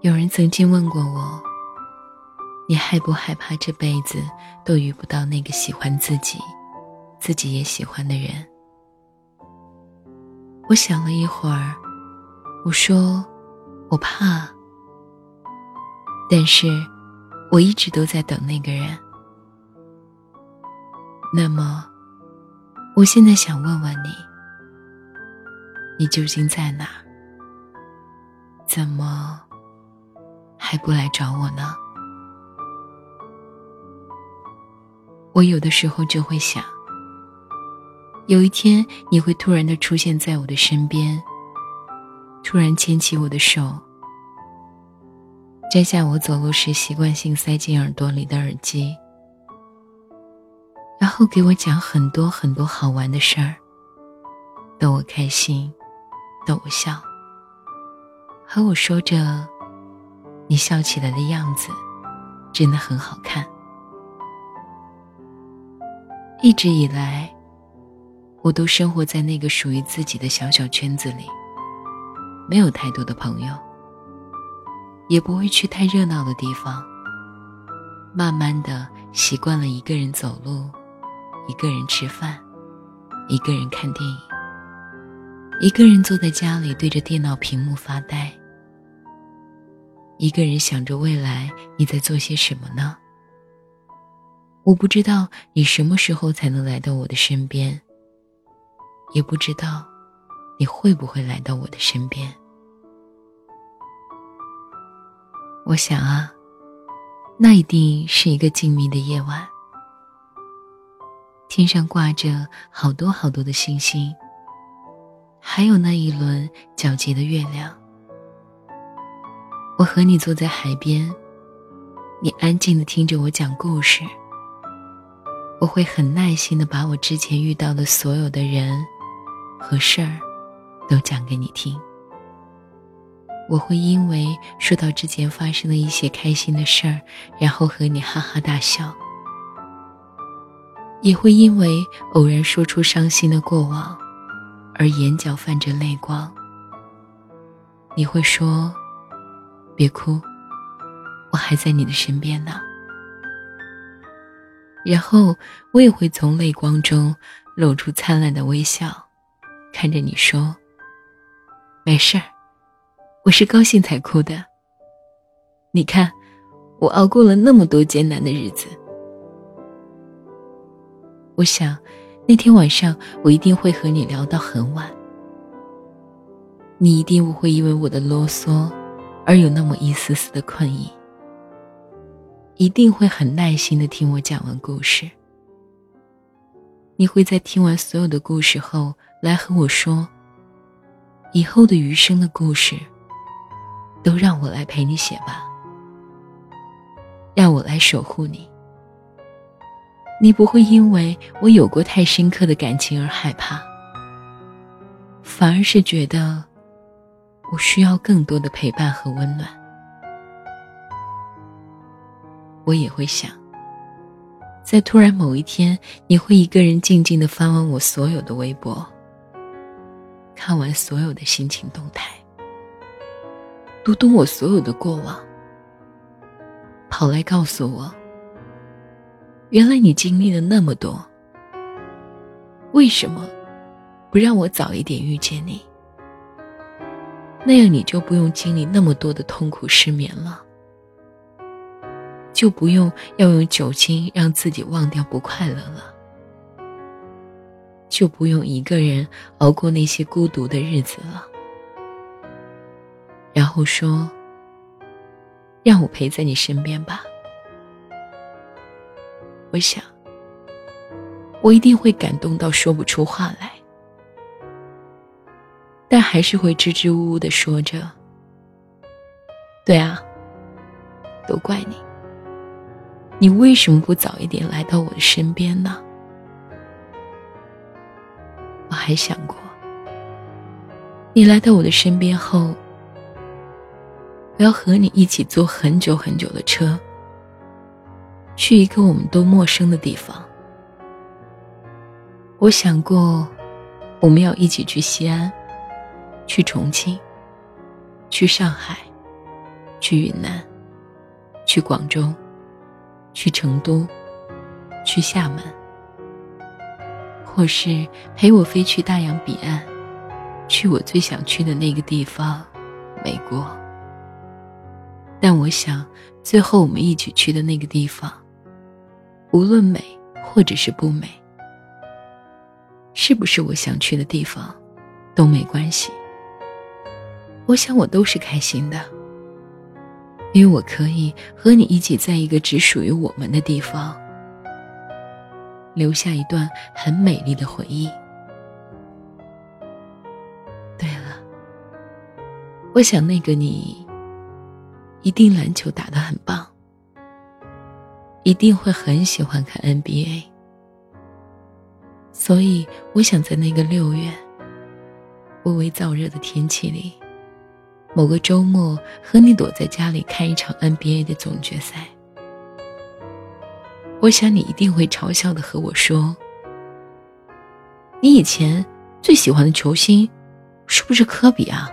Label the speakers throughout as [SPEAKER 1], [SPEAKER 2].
[SPEAKER 1] 有人曾经问过我：“你害不害怕这辈子都遇不到那个喜欢自己、自己也喜欢的人？”我想了一会儿，我说：“我怕，但是我一直都在等那个人。”那么，我现在想问问你：你究竟在哪？怎么？还不来找我呢？我有的时候就会想，有一天你会突然的出现在我的身边，突然牵起我的手，摘下我走路时习惯性塞进耳朵里的耳机，然后给我讲很多很多好玩的事儿，逗我开心，逗我笑，和我说着。你笑起来的样子，真的很好看。一直以来，我都生活在那个属于自己的小小圈子里，没有太多的朋友，也不会去太热闹的地方。慢慢的，习惯了一个人走路，一个人吃饭，一个人看电影，一个人坐在家里对着电脑屏幕发呆。一个人想着未来，你在做些什么呢？我不知道你什么时候才能来到我的身边，也不知道你会不会来到我的身边。我想啊，那一定是一个静谧的夜晚，天上挂着好多好多的星星，还有那一轮皎洁的月亮。我和你坐在海边，你安静的听着我讲故事。我会很耐心的把我之前遇到的所有的人和事儿都讲给你听。我会因为说到之前发生的一些开心的事儿，然后和你哈哈大笑；也会因为偶然说出伤心的过往，而眼角泛着泪光。你会说。别哭，我还在你的身边呢。然后我也会从泪光中露出灿烂的微笑，看着你说：“没事儿，我是高兴才哭的。你看，我熬过了那么多艰难的日子。我想，那天晚上我一定会和你聊到很晚，你一定不会因为我的啰嗦。”而有那么一丝丝的困意，一定会很耐心的听我讲完故事。你会在听完所有的故事后，来和我说：“以后的余生的故事，都让我来陪你写吧，让我来守护你。”你不会因为我有过太深刻的感情而害怕，反而是觉得。我需要更多的陪伴和温暖。我也会想，在突然某一天，你会一个人静静的翻完我所有的微博，看完所有的心情动态，读懂我所有的过往，跑来告诉我，原来你经历了那么多，为什么不让我早一点遇见你？那样你就不用经历那么多的痛苦失眠了，就不用要用酒精让自己忘掉不快乐了，就不用一个人熬过那些孤独的日子了。然后说：“让我陪在你身边吧。”我想，我一定会感动到说不出话来。但还是会支支吾吾的说着：“对啊，都怪你。你为什么不早一点来到我的身边呢？”我还想过，你来到我的身边后，我要和你一起坐很久很久的车，去一个我们都陌生的地方。我想过，我们要一起去西安。去重庆，去上海，去云南，去广州，去成都，去厦门，或是陪我飞去大洋彼岸，去我最想去的那个地方——美国。但我想，最后我们一起去的那个地方，无论美或者是不美，是不是我想去的地方，都没关系。我想我都是开心的，因为我可以和你一起在一个只属于我们的地方，留下一段很美丽的回忆。对了，我想那个你。一定篮球打得很棒，一定会很喜欢看 NBA。所以我想在那个六月微微燥热的天气里，某个周末和你躲在家里看一场 NBA 的总决赛。我想你一定会嘲笑的和我说：“你以前最喜欢的球星是不是科比啊？”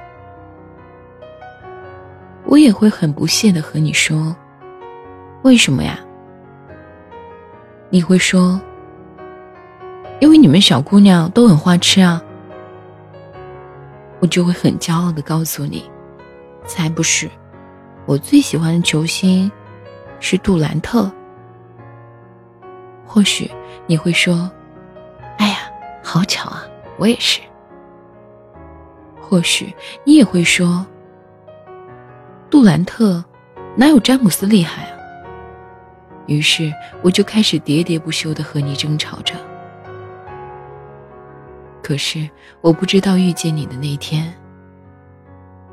[SPEAKER 1] 我也会很不屑的和你说：“为什么呀？”你会说：“因为你们小姑娘都很花痴啊。”我就会很骄傲的告诉你：“才不是，我最喜欢的球星是杜兰特。”或许你会说：“哎呀，好巧啊，我也是。”或许你也会说。杜兰特哪有詹姆斯厉害啊？于是我就开始喋喋不休的和你争吵着。可是我不知道遇见你的那天，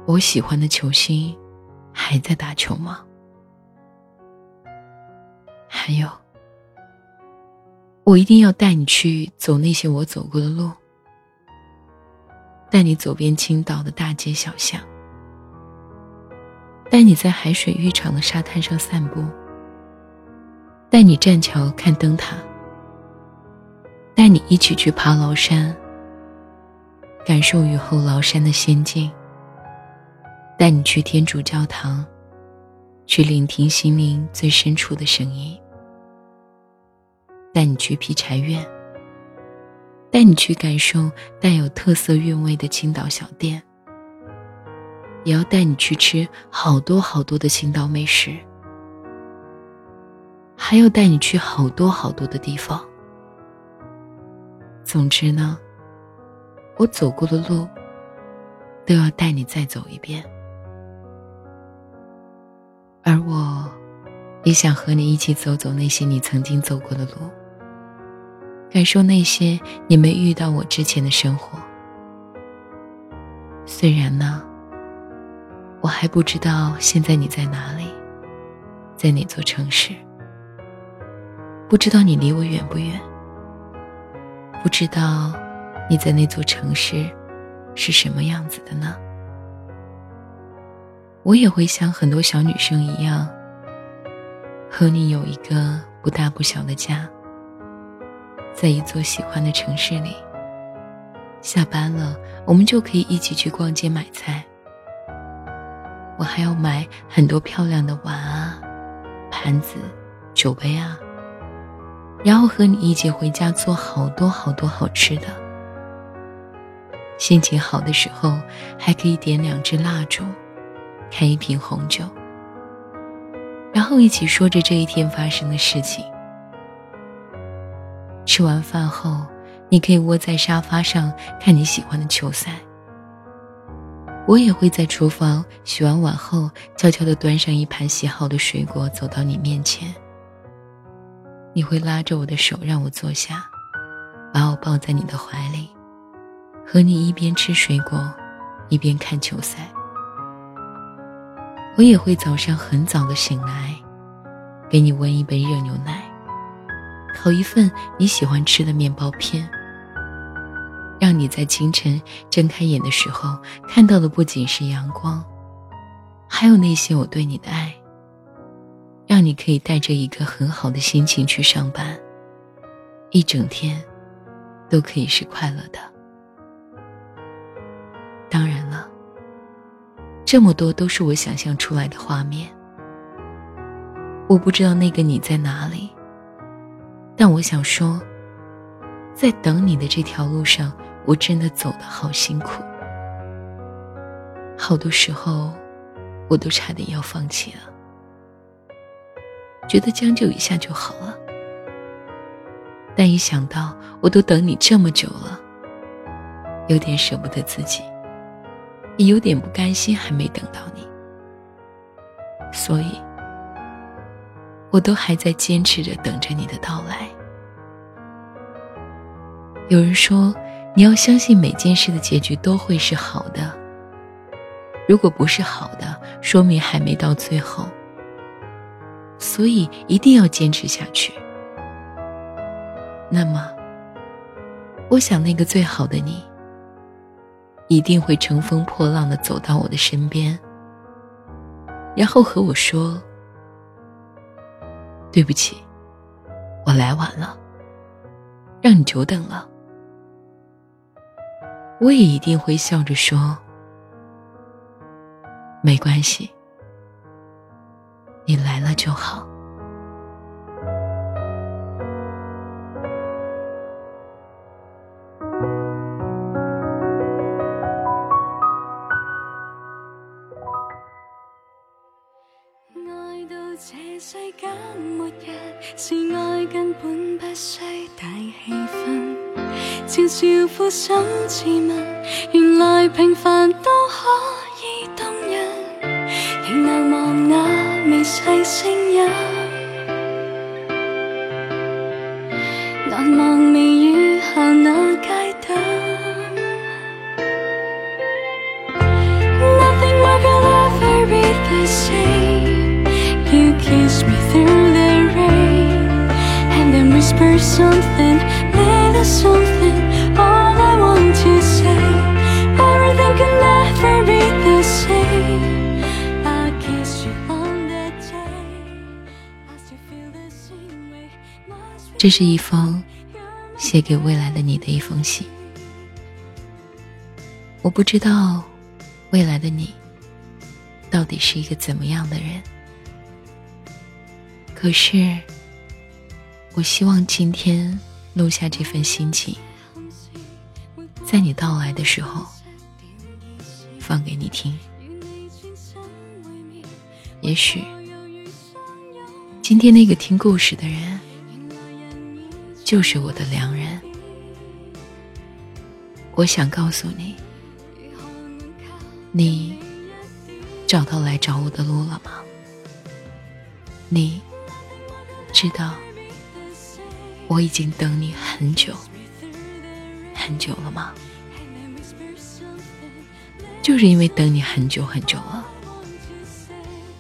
[SPEAKER 1] 我喜欢的球星还在打球吗？还有，我一定要带你去走那些我走过的路，带你走遍青岛的大街小巷。带你在海水浴场的沙滩上散步，带你栈桥看灯塔，带你一起去爬崂山，感受雨后崂山的仙境。带你去天主教堂，去聆听心灵最深处的声音。带你去劈柴院，带你去感受带有特色韵味的青岛小店。也要带你去吃好多好多的青岛美食，还要带你去好多好多的地方。总之呢，我走过的路，都要带你再走一遍。而我，也想和你一起走走那些你曾经走过的路，感受那些你没遇到我之前的生活。虽然呢。我还不知道现在你在哪里，在哪座城市。不知道你离我远不远。不知道你在那座城市是什么样子的呢？我也会像很多小女生一样，和你有一个不大不小的家，在一座喜欢的城市里。下班了，我们就可以一起去逛街买菜。我还要买很多漂亮的碗啊、盘子、酒杯啊，然后和你一起回家做好多好多好吃的。心情好的时候，还可以点两支蜡烛，开一瓶红酒，然后一起说着这一天发生的事情。吃完饭后，你可以窝在沙发上看你喜欢的球赛。我也会在厨房洗完碗后，悄悄地端上一盘洗好的水果，走到你面前。你会拉着我的手让我坐下，把我抱在你的怀里，和你一边吃水果，一边看球赛。我也会早上很早的醒来，给你温一杯热牛奶，烤一份你喜欢吃的面包片。让你在清晨睁开眼的时候看到的不仅是阳光，还有那些我对你的爱。让你可以带着一个很好的心情去上班，一整天都可以是快乐的。当然，这么多都是我想象出来的画面。我不知道那个你在哪里，但我想说，在等你的这条路上，我真的走得好辛苦。好多时候，我都差点要放弃了，觉得将就一下就好了。但一想到我都等你这么久了，有点舍不得自己，也有点不甘心还没等到你，所以，我都还在坚持着等着你的到来。有人说，你要相信每件事的结局都会是好的。如果不是好的，说明还没到最后，所以一定要坚持下去。那么，我想那个最好的你，一定会乘风破浪的走到我的身边，然后和我说：“对不起，我来晚了，让你久等了。”我也一定会笑着说：“没关系，你来了就好。”
[SPEAKER 2] 悄俯身自问，原来平凡都可以动人，仍难忘那微细声音，难忘微雨下那街灯。Nothing will ever be the same. You kiss me through. the rain, and then whisper something, little something.
[SPEAKER 1] 这是一封写给未来的你的一封信。我不知道未来的你到底是一个怎么样的人，可是。我希望今天录下这份心情，在你到来的时候放给你听。也许今天那个听故事的人就是我的良人。我想告诉你，你找到来找我的路了吗？你知道？我已经等你很久很久了吗？就是因为等你很久很久了，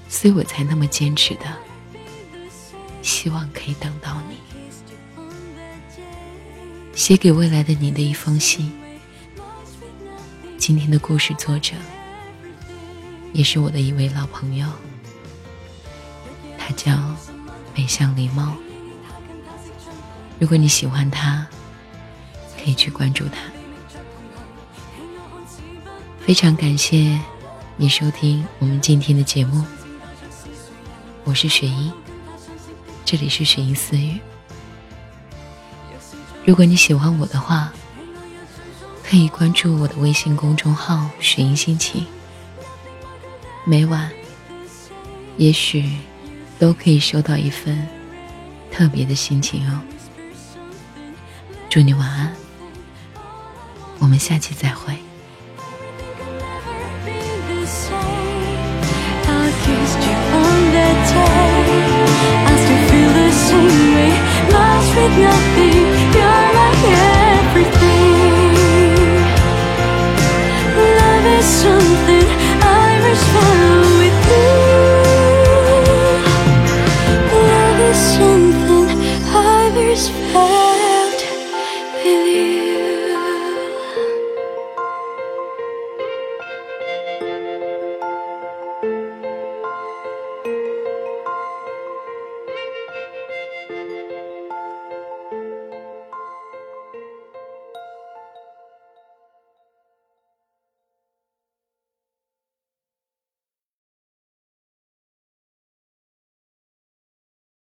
[SPEAKER 1] 所以我才那么坚持的，希望可以等到你。写给未来的你的一封信。今天的故事作者，也是我的一位老朋友，他叫北向狸猫。如果你喜欢他，可以去关注他。非常感谢你收听我们今天的节目，我是雪姨，这里是雪姨私语。如果你喜欢我的话，可以关注我的微信公众号“雪姨心情”，每晚也许都可以收到一份特别的心情哦。祝你晚安，我们下期再会。with is fair.